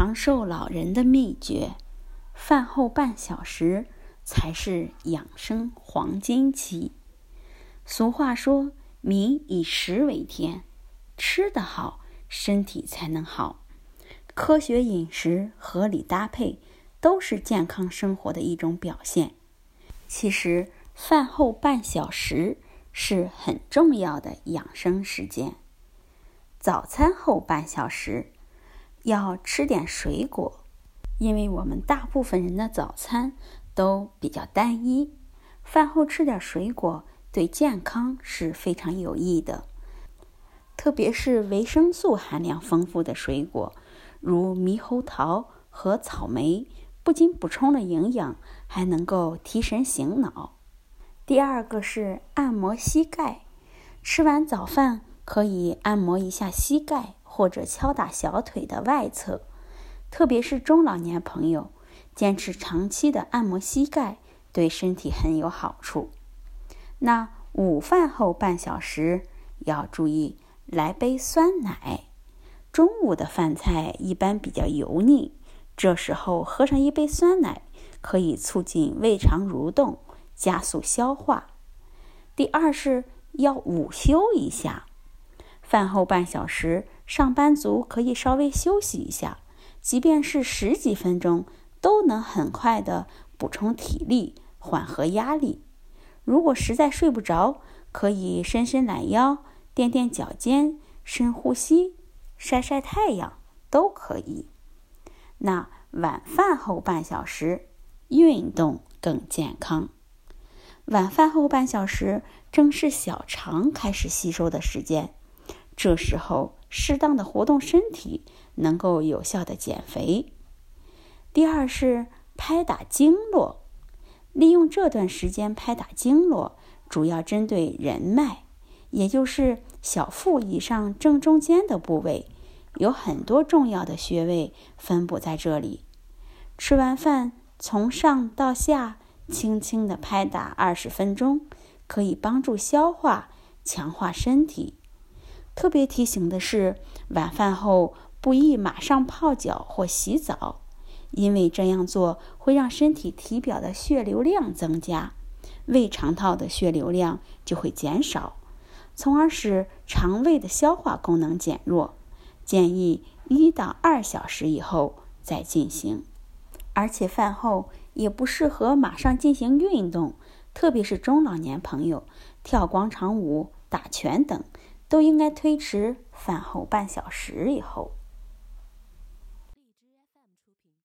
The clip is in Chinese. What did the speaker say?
长寿老人的秘诀：饭后半小时才是养生黄金期。俗话说：“民以食为天”，吃得好，身体才能好。科学饮食、合理搭配，都是健康生活的一种表现。其实，饭后半小时是很重要的养生时间。早餐后半小时。要吃点水果，因为我们大部分人的早餐都比较单一。饭后吃点水果对健康是非常有益的，特别是维生素含量丰富的水果，如猕猴桃和草莓，不仅补充了营养，还能够提神醒脑。第二个是按摩膝盖，吃完早饭可以按摩一下膝盖。或者敲打小腿的外侧，特别是中老年朋友，坚持长期的按摩膝盖，对身体很有好处。那午饭后半小时要注意来杯酸奶。中午的饭菜一般比较油腻，这时候喝上一杯酸奶，可以促进胃肠蠕动，加速消化。第二是要午休一下，饭后半小时。上班族可以稍微休息一下，即便是十几分钟，都能很快的补充体力，缓和压力。如果实在睡不着，可以伸伸懒腰，垫垫脚尖，深呼吸，晒晒太阳，都可以。那晚饭后半小时运动更健康。晚饭后半小时正是小肠开始吸收的时间，这时候。适当的活动身体能够有效的减肥。第二是拍打经络，利用这段时间拍打经络，主要针对人脉，也就是小腹以上正中间的部位，有很多重要的穴位分布在这里。吃完饭从上到下轻轻的拍打二十分钟，可以帮助消化，强化身体。特别提醒的是，晚饭后不宜马上泡脚或洗澡，因为这样做会让身体体表的血流量增加，胃肠道的血流量就会减少，从而使肠胃的消化功能减弱。建议一到二小时以后再进行，而且饭后也不适合马上进行运动，特别是中老年朋友跳广场舞、打拳等。都应该推迟饭后半小时以后。